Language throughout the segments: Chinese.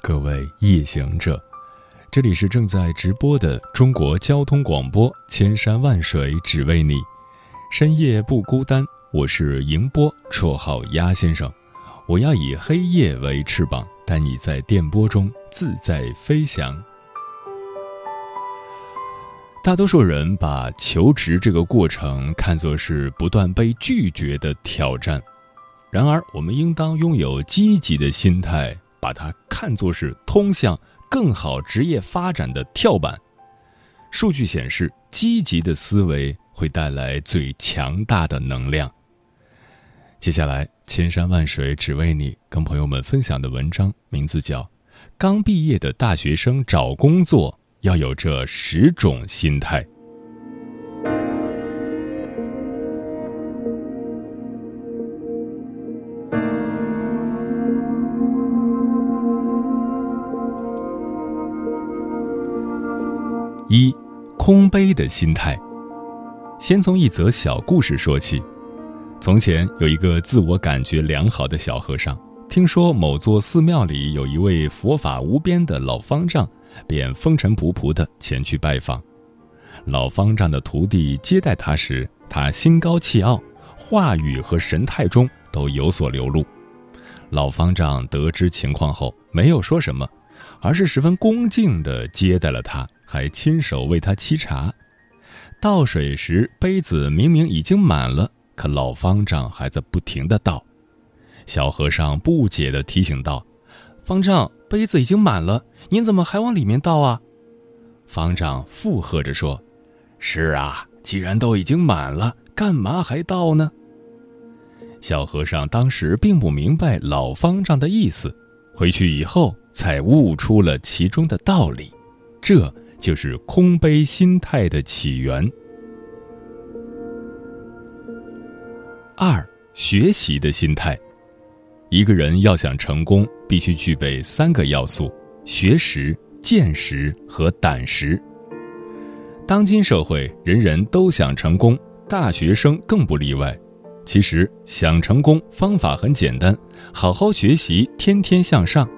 各位夜行者，这里是正在直播的中国交通广播，千山万水只为你，深夜不孤单。我是迎波，绰号鸭先生。我要以黑夜为翅膀，带你在电波中自在飞翔。大多数人把求职这个过程看作是不断被拒绝的挑战，然而我们应当拥有积极的心态。把它看作是通向更好职业发展的跳板。数据显示，积极的思维会带来最强大的能量。接下来，千山万水只为你，跟朋友们分享的文章名字叫《刚毕业的大学生找工作要有这十种心态》。一，空杯的心态。先从一则小故事说起。从前有一个自我感觉良好的小和尚，听说某座寺庙里有一位佛法无边的老方丈，便风尘仆仆地前去拜访。老方丈的徒弟接待他时，他心高气傲，话语和神态中都有所流露。老方丈得知情况后，没有说什么，而是十分恭敬地接待了他。还亲手为他沏茶，倒水时杯子明明已经满了，可老方丈还在不停的倒。小和尚不解的提醒道：“方丈，杯子已经满了，您怎么还往里面倒啊？”方丈附和着说：“是啊，既然都已经满了，干嘛还倒呢？”小和尚当时并不明白老方丈的意思，回去以后才悟出了其中的道理，这。就是空杯心态的起源。二、学习的心态。一个人要想成功，必须具备三个要素：学识、见识和胆识。当今社会，人人都想成功，大学生更不例外。其实，想成功方法很简单，好好学习，天天向上。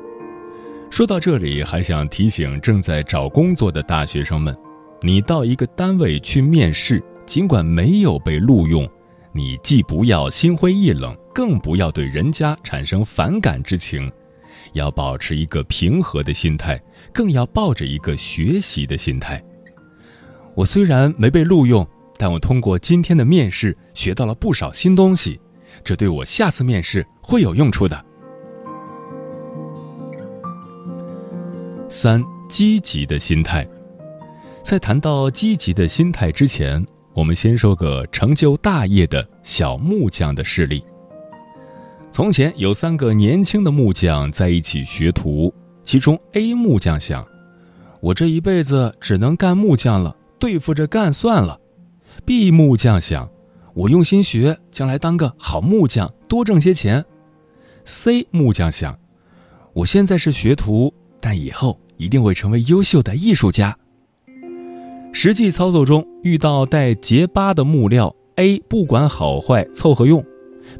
说到这里，还想提醒正在找工作的大学生们：你到一个单位去面试，尽管没有被录用，你既不要心灰意冷，更不要对人家产生反感之情，要保持一个平和的心态，更要抱着一个学习的心态。我虽然没被录用，但我通过今天的面试学到了不少新东西，这对我下次面试会有用处的。三积极的心态，在谈到积极的心态之前，我们先说个成就大业的小木匠的事例。从前有三个年轻的木匠在一起学徒，其中 A 木匠想：“我这一辈子只能干木匠了，对付着干算了。”B 木匠想：“我用心学，将来当个好木匠，多挣些钱。”C 木匠想：“我现在是学徒。”但以后一定会成为优秀的艺术家。实际操作中遇到带结疤的木料，A 不管好坏凑合用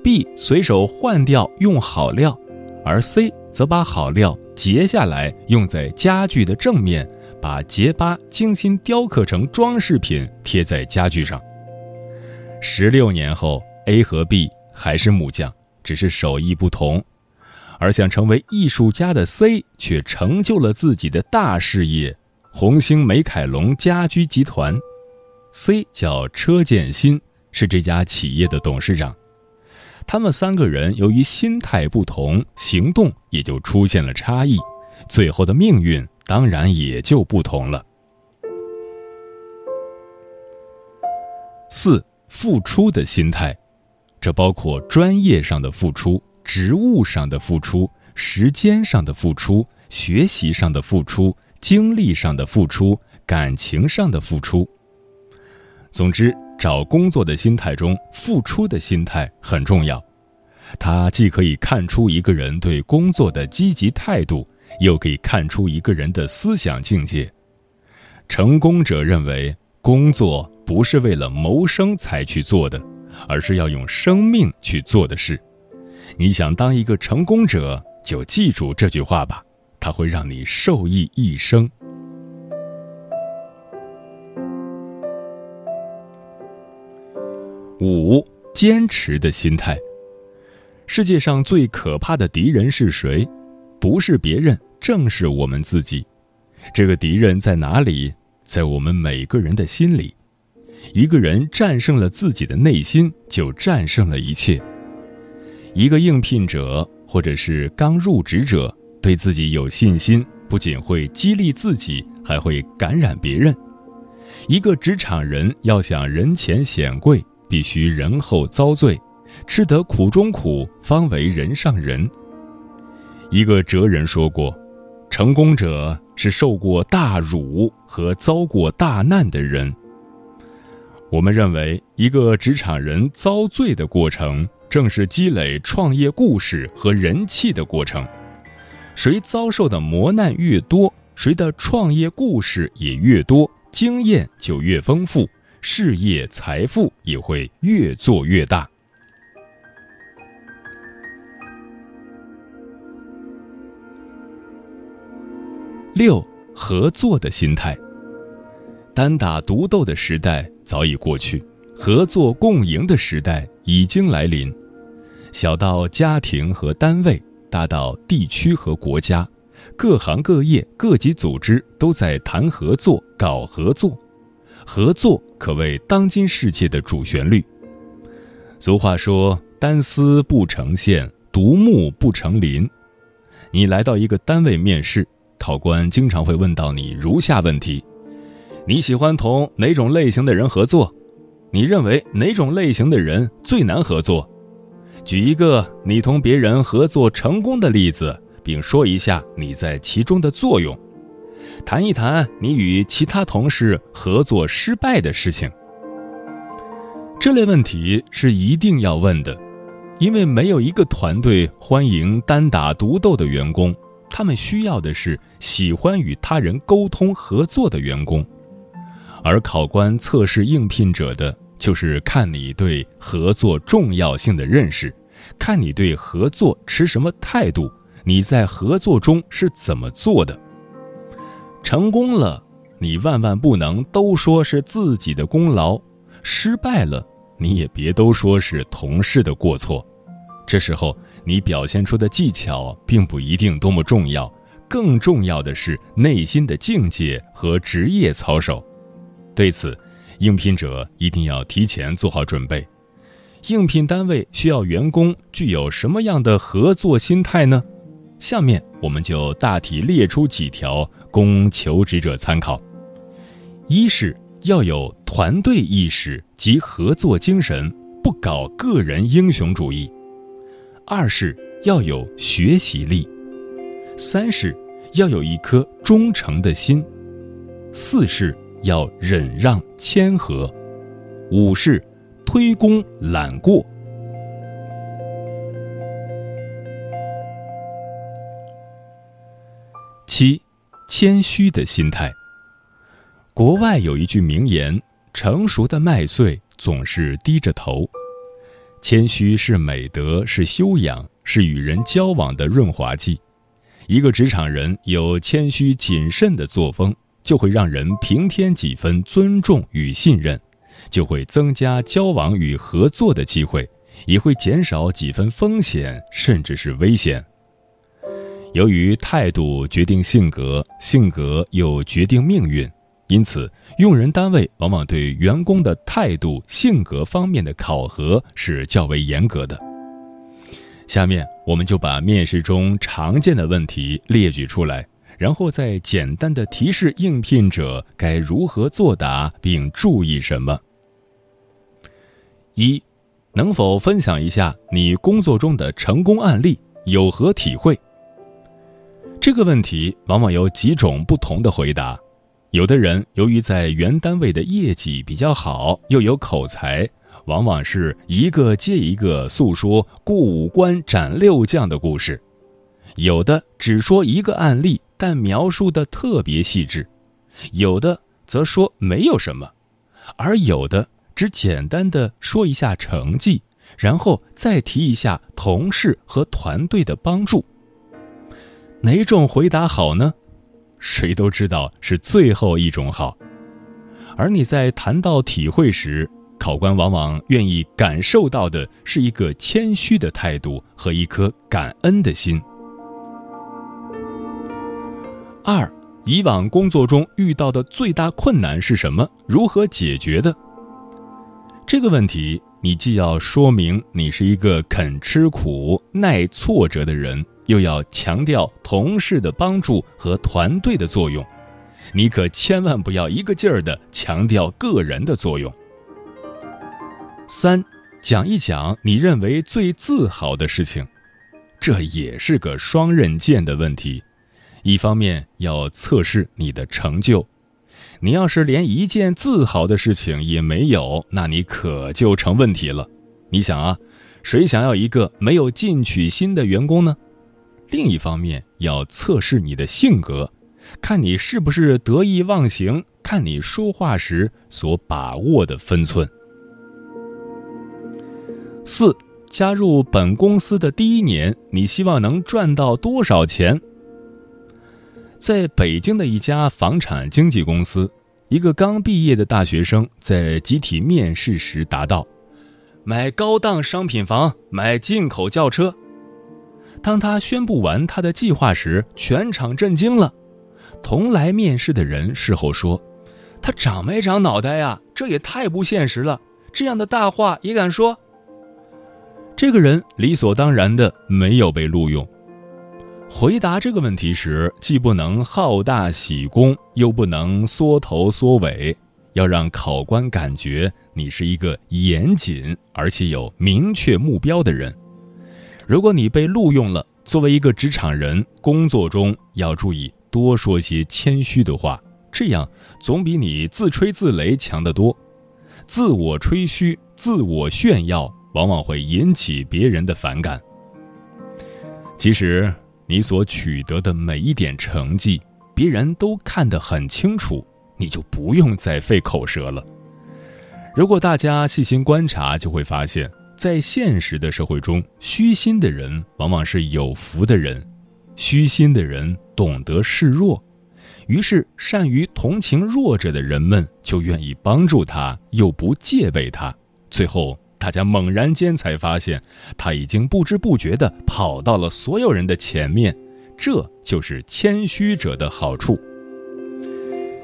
，B 随手换掉用好料，而 C 则把好料截下来用在家具的正面，把结疤精心雕刻成装饰品贴在家具上。十六年后，A 和 B 还是木匠，只是手艺不同。而想成为艺术家的 C 却成就了自己的大事业——红星美凯龙家居集团。C 叫车建新，是这家企业的董事长。他们三个人由于心态不同，行动也就出现了差异，最后的命运当然也就不同了。四、付出的心态，这包括专业上的付出。职务上的付出、时间上的付出、学习上的付出、精力上的付出、感情上的付出。总之，找工作的心态中，付出的心态很重要。它既可以看出一个人对工作的积极态度，又可以看出一个人的思想境界。成功者认为，工作不是为了谋生才去做的，而是要用生命去做的事。你想当一个成功者，就记住这句话吧，它会让你受益一生。五、坚持的心态。世界上最可怕的敌人是谁？不是别人，正是我们自己。这个敌人在哪里？在我们每个人的心里。一个人战胜了自己的内心，就战胜了一切。一个应聘者或者是刚入职者，对自己有信心，不仅会激励自己，还会感染别人。一个职场人要想人前显贵，必须人后遭罪，吃得苦中苦，方为人上人。一个哲人说过：“成功者是受过大辱和遭过大难的人。”我们认为，一个职场人遭罪的过程。正是积累创业故事和人气的过程，谁遭受的磨难越多，谁的创业故事也越多，经验就越丰富，事业财富也会越做越大。六，合作的心态。单打独斗的时代早已过去，合作共赢的时代已经来临。小到家庭和单位，大到地区和国家，各行各业、各级组织都在谈合作、搞合作。合作可谓当今世界的主旋律。俗话说：“单丝不成线，独木不成林。”你来到一个单位面试，考官经常会问到你如下问题：你喜欢同哪种类型的人合作？你认为哪种类型的人最难合作？举一个你同别人合作成功的例子，并说一下你在其中的作用，谈一谈你与其他同事合作失败的事情。这类问题是一定要问的，因为没有一个团队欢迎单打独斗的员工，他们需要的是喜欢与他人沟通合作的员工，而考官测试应聘者的。就是看你对合作重要性的认识，看你对合作持什么态度，你在合作中是怎么做的。成功了，你万万不能都说是自己的功劳；失败了，你也别都说是同事的过错。这时候，你表现出的技巧并不一定多么重要，更重要的是内心的境界和职业操守。对此。应聘者一定要提前做好准备。应聘单位需要员工具有什么样的合作心态呢？下面我们就大体列出几条供求职者参考：一是要有团队意识及合作精神，不搞个人英雄主义；二是要有学习力；三是要有一颗忠诚的心；四是。要忍让谦和，五是推功揽过。七，谦虚的心态。国外有一句名言：“成熟的麦穗总是低着头。”谦虚是美德，是修养，是与人交往的润滑剂。一个职场人有谦虚谨慎的作风。就会让人平添几分尊重与信任，就会增加交往与合作的机会，也会减少几分风险，甚至是危险。由于态度决定性格，性格又决定命运，因此用人单位往往对员工的态度、性格方面的考核是较为严格的。下面我们就把面试中常见的问题列举出来。然后再简单的提示应聘者该如何作答，并注意什么。一，能否分享一下你工作中的成功案例？有何体会？这个问题往往有几种不同的回答。有的人由于在原单位的业绩比较好，又有口才，往往是一个接一个诉说过五关斩六将的故事；有的只说一个案例，但描述的特别细致；有的则说没有什么，而有的只简单的说一下成绩，然后再提一下同事和团队的帮助。哪种回答好呢？谁都知道是最后一种好，而你在谈到体会时，考官往往愿意感受到的是一个谦虚的态度和一颗感恩的心。二，以往工作中遇到的最大困难是什么？如何解决的？这个问题，你既要说明你是一个肯吃苦、耐挫折的人。又要强调同事的帮助和团队的作用，你可千万不要一个劲儿的强调个人的作用。三，讲一讲你认为最自豪的事情，这也是个双刃剑的问题。一方面要测试你的成就，你要是连一件自豪的事情也没有，那你可就成问题了。你想啊，谁想要一个没有进取心的员工呢？另一方面，要测试你的性格，看你是不是得意忘形，看你说话时所把握的分寸。四，加入本公司的第一年，你希望能赚到多少钱？在北京的一家房产经纪公司，一个刚毕业的大学生在集体面试时答道：“买高档商品房，买进口轿车。”当他宣布完他的计划时，全场震惊了。同来面试的人事后说：“他长没长脑袋呀？这也太不现实了！这样的大话也敢说。”这个人理所当然的没有被录用。回答这个问题时，既不能好大喜功，又不能缩头缩尾，要让考官感觉你是一个严谨而且有明确目标的人。如果你被录用了，作为一个职场人，工作中要注意多说些谦虚的话，这样总比你自吹自擂强得多。自我吹嘘、自我炫耀，往往会引起别人的反感。其实，你所取得的每一点成绩，别人都看得很清楚，你就不用再费口舌了。如果大家细心观察，就会发现。在现实的社会中，虚心的人往往是有福的人。虚心的人懂得示弱，于是善于同情弱者的人们就愿意帮助他，又不戒备他。最后，大家猛然间才发现，他已经不知不觉地跑到了所有人的前面。这就是谦虚者的好处。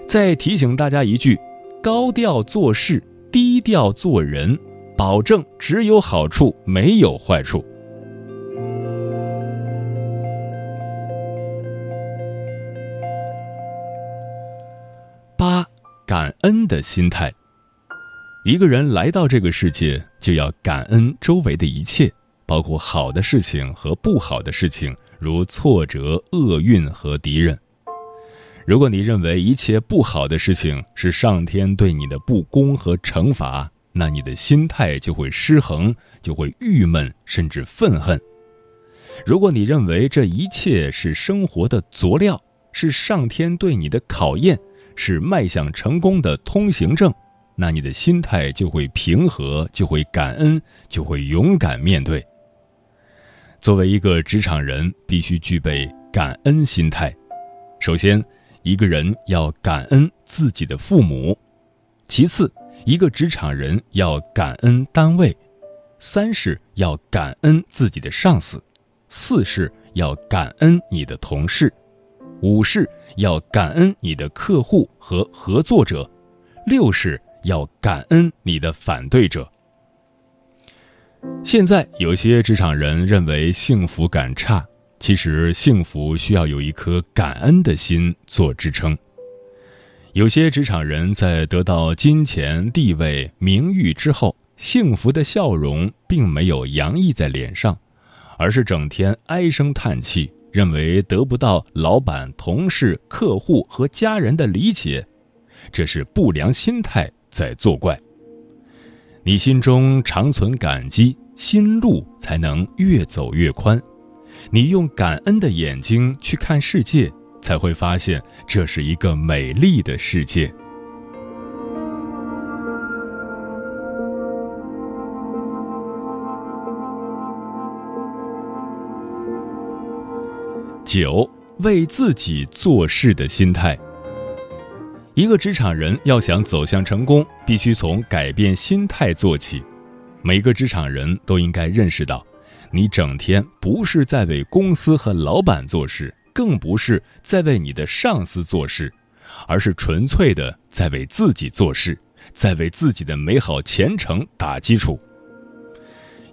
再提醒大家一句：高调做事，低调做人。保证只有好处，没有坏处。八，感恩的心态。一个人来到这个世界，就要感恩周围的一切，包括好的事情和不好的事情，如挫折、厄运和敌人。如果你认为一切不好的事情是上天对你的不公和惩罚，那你的心态就会失衡，就会郁闷，甚至愤恨。如果你认为这一切是生活的佐料，是上天对你的考验，是迈向成功的通行证，那你的心态就会平和，就会感恩，就会勇敢面对。作为一个职场人，必须具备感恩心态。首先，一个人要感恩自己的父母；其次，一个职场人要感恩单位，三是要感恩自己的上司，四是要感恩你的同事，五是要感恩你的客户和合作者，六是要感恩你的反对者。现在有些职场人认为幸福感差，其实幸福需要有一颗感恩的心做支撑。有些职场人在得到金钱、地位、名誉之后，幸福的笑容并没有洋溢在脸上，而是整天唉声叹气，认为得不到老板、同事、客户和家人的理解，这是不良心态在作怪。你心中常存感激，心路才能越走越宽。你用感恩的眼睛去看世界，才会发现这是一个美丽的世界。九，为自己做事的心态。一个职场人要想走向成功，必须从改变心态做起。每个职场人都应该认识到，你整天不是在为公司和老板做事，更不是在为你的上司做事，而是纯粹的在为自己做事，在为自己的美好前程打基础。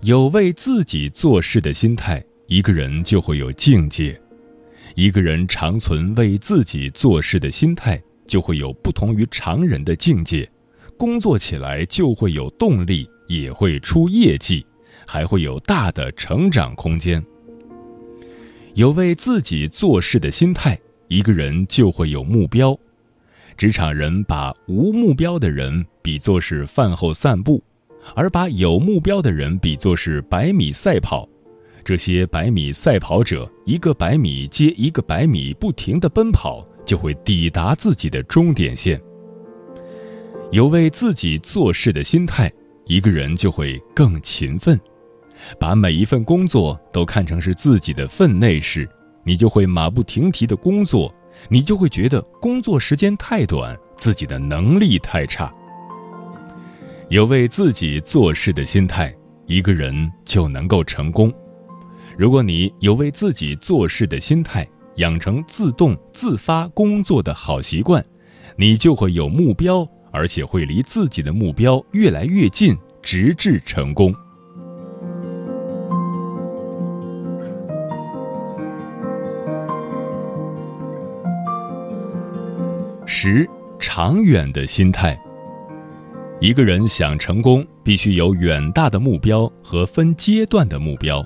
有为自己做事的心态，一个人就会有境界。一个人长存为自己做事的心态，就会有不同于常人的境界，工作起来就会有动力，也会出业绩，还会有大的成长空间。有为自己做事的心态，一个人就会有目标。职场人把无目标的人比作是饭后散步，而把有目标的人比作是百米赛跑。这些百米赛跑者，一个百米接一个百米不停地奔跑，就会抵达自己的终点线。有为自己做事的心态，一个人就会更勤奋。把每一份工作都看成是自己的分内事，你就会马不停蹄的工作，你就会觉得工作时间太短，自己的能力太差。有为自己做事的心态，一个人就能够成功。如果你有为自己做事的心态，养成自动自发工作的好习惯，你就会有目标，而且会离自己的目标越来越近，直至成功。十，长远的心态。一个人想成功，必须有远大的目标和分阶段的目标。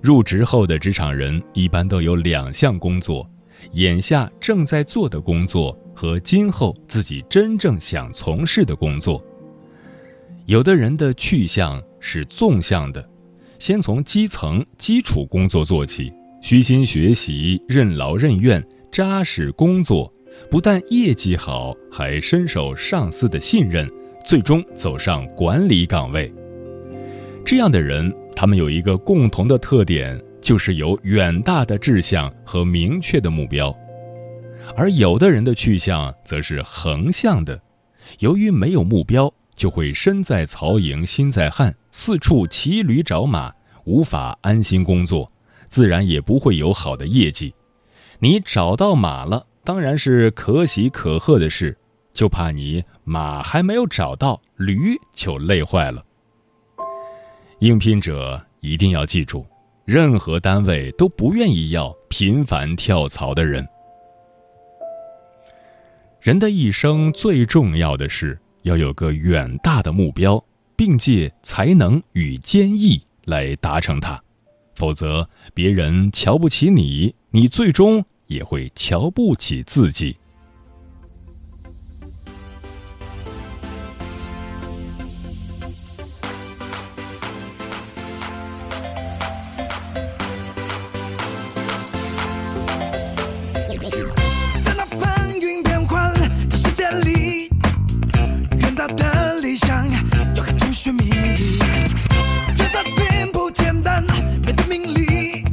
入职后的职场人一般都有两项工作：眼下正在做的工作和今后自己真正想从事的工作。有的人的去向是纵向的，先从基层基础工作做起，虚心学习，任劳任怨，扎实工作，不但业绩好，还深受上司的信任，最终走上管理岗位。这样的人。他们有一个共同的特点，就是有远大的志向和明确的目标，而有的人的去向则是横向的，由于没有目标，就会身在曹营心在汉，四处骑驴找马，无法安心工作，自然也不会有好的业绩。你找到马了，当然是可喜可贺的事，就怕你马还没有找到，驴就累坏了。应聘者一定要记住，任何单位都不愿意要频繁跳槽的人。人的一生最重要的是要有个远大的目标，并借才能与坚毅来达成它，否则别人瞧不起你，你最终也会瞧不起自己。在那风云变幻的世界里远大的理想就开出神秘觉得并不简单没的名利。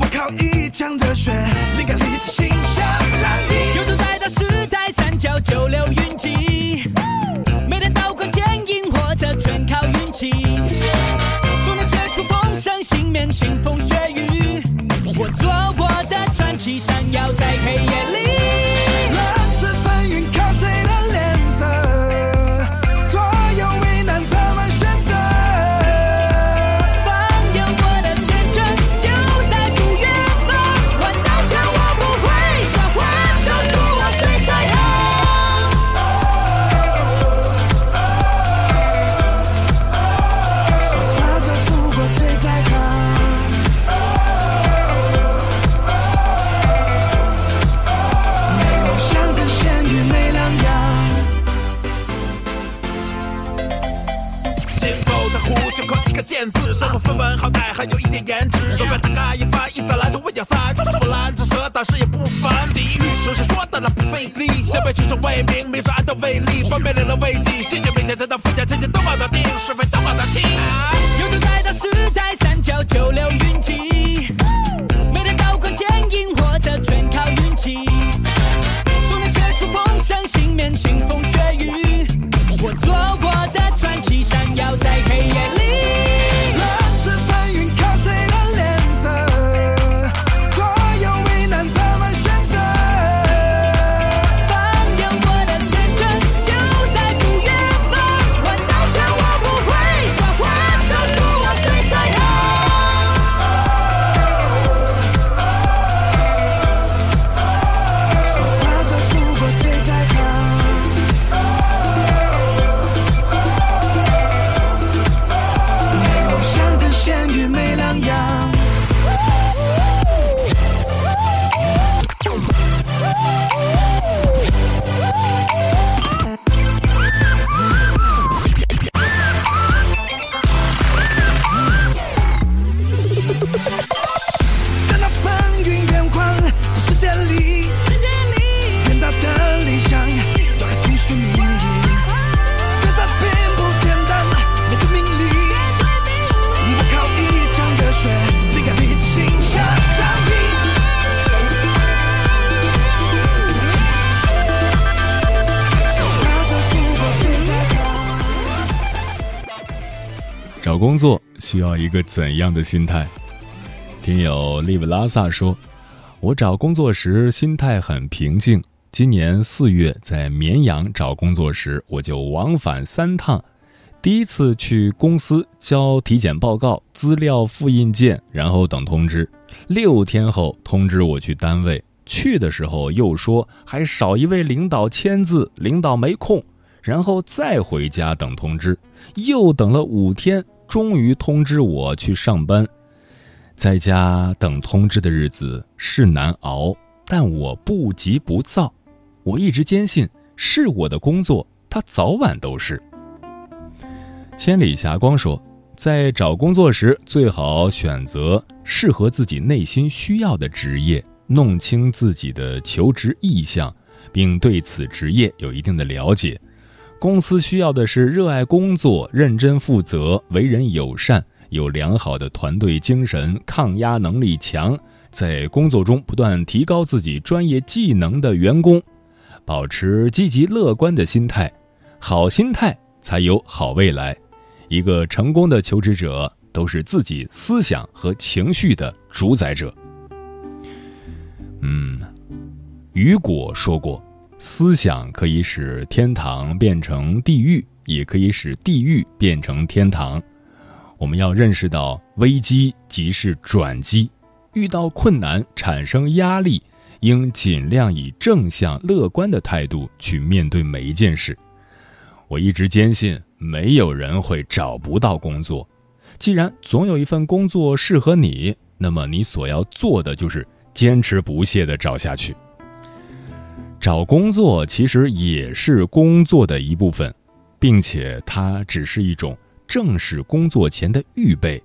我靠一腔热血就留运气，每天刀光剑影，或者全靠运气，总能吹出风声，幸免腥风血雨，我做我。江湖就靠一个剑字，身无分文好歹还有一点颜值。手表大咖一发，一再来图问要塞，不拦着蛇，但是也不烦。地狱说是说的那不费力，先被取之为名，明着暗的为例，方便领了危机。心情每天在那附加，钱钱都往那定，是非都往那清。有种在大时代，三教九流运气，需要一个怎样的心态？听友利布拉萨说：“我找工作时心态很平静。今年四月在绵阳找工作时，我就往返三趟。第一次去公司交体检报告、资料复印件，然后等通知。六天后通知我去单位，去的时候又说还少一位领导签字，领导没空。然后再回家等通知，又等了五天，终于通知我去上班。在家等通知的日子是难熬，但我不急不躁。我一直坚信，是我的工作，它早晚都是。千里霞光说，在找工作时，最好选择适合自己内心需要的职业，弄清自己的求职意向，并对此职业有一定的了解。公司需要的是热爱工作、认真负责、为人友善、有良好的团队精神、抗压能力强，在工作中不断提高自己专业技能的员工。保持积极乐观的心态，好心态才有好未来。一个成功的求职者都是自己思想和情绪的主宰者。嗯，雨果说过。思想可以使天堂变成地狱，也可以使地狱变成天堂。我们要认识到，危机即是转机，遇到困难产生压力，应尽量以正向乐观的态度去面对每一件事。我一直坚信，没有人会找不到工作。既然总有一份工作适合你，那么你所要做的就是坚持不懈地找下去。找工作其实也是工作的一部分，并且它只是一种正式工作前的预备。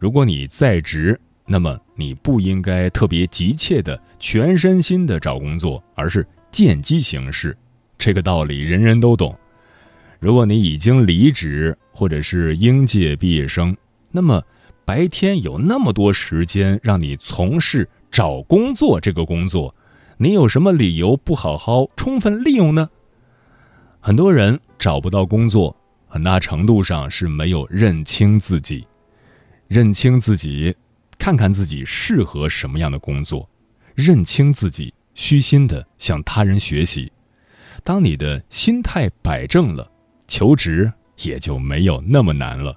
如果你在职，那么你不应该特别急切的全身心的找工作，而是见机行事。这个道理人人都懂。如果你已经离职或者是应届毕业生，那么白天有那么多时间让你从事找工作这个工作。你有什么理由不好好充分利用呢？很多人找不到工作，很大程度上是没有认清自己，认清自己，看看自己适合什么样的工作，认清自己，虚心的向他人学习。当你的心态摆正了，求职也就没有那么难了。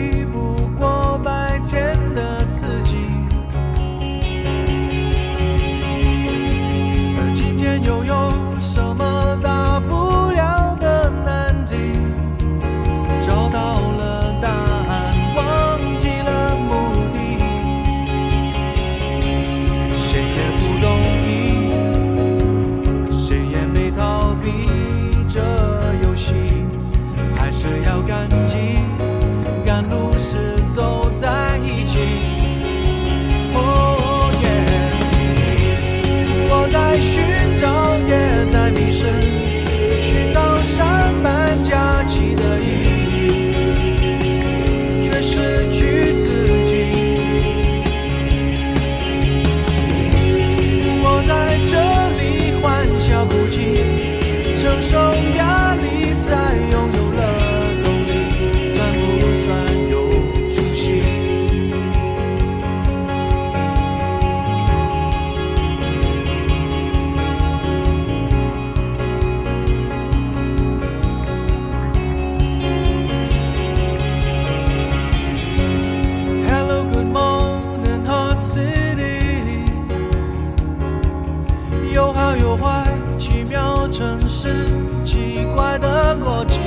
是奇怪的逻辑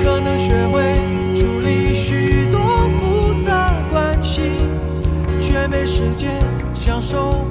可能学会处理许多复杂关系却没时间享受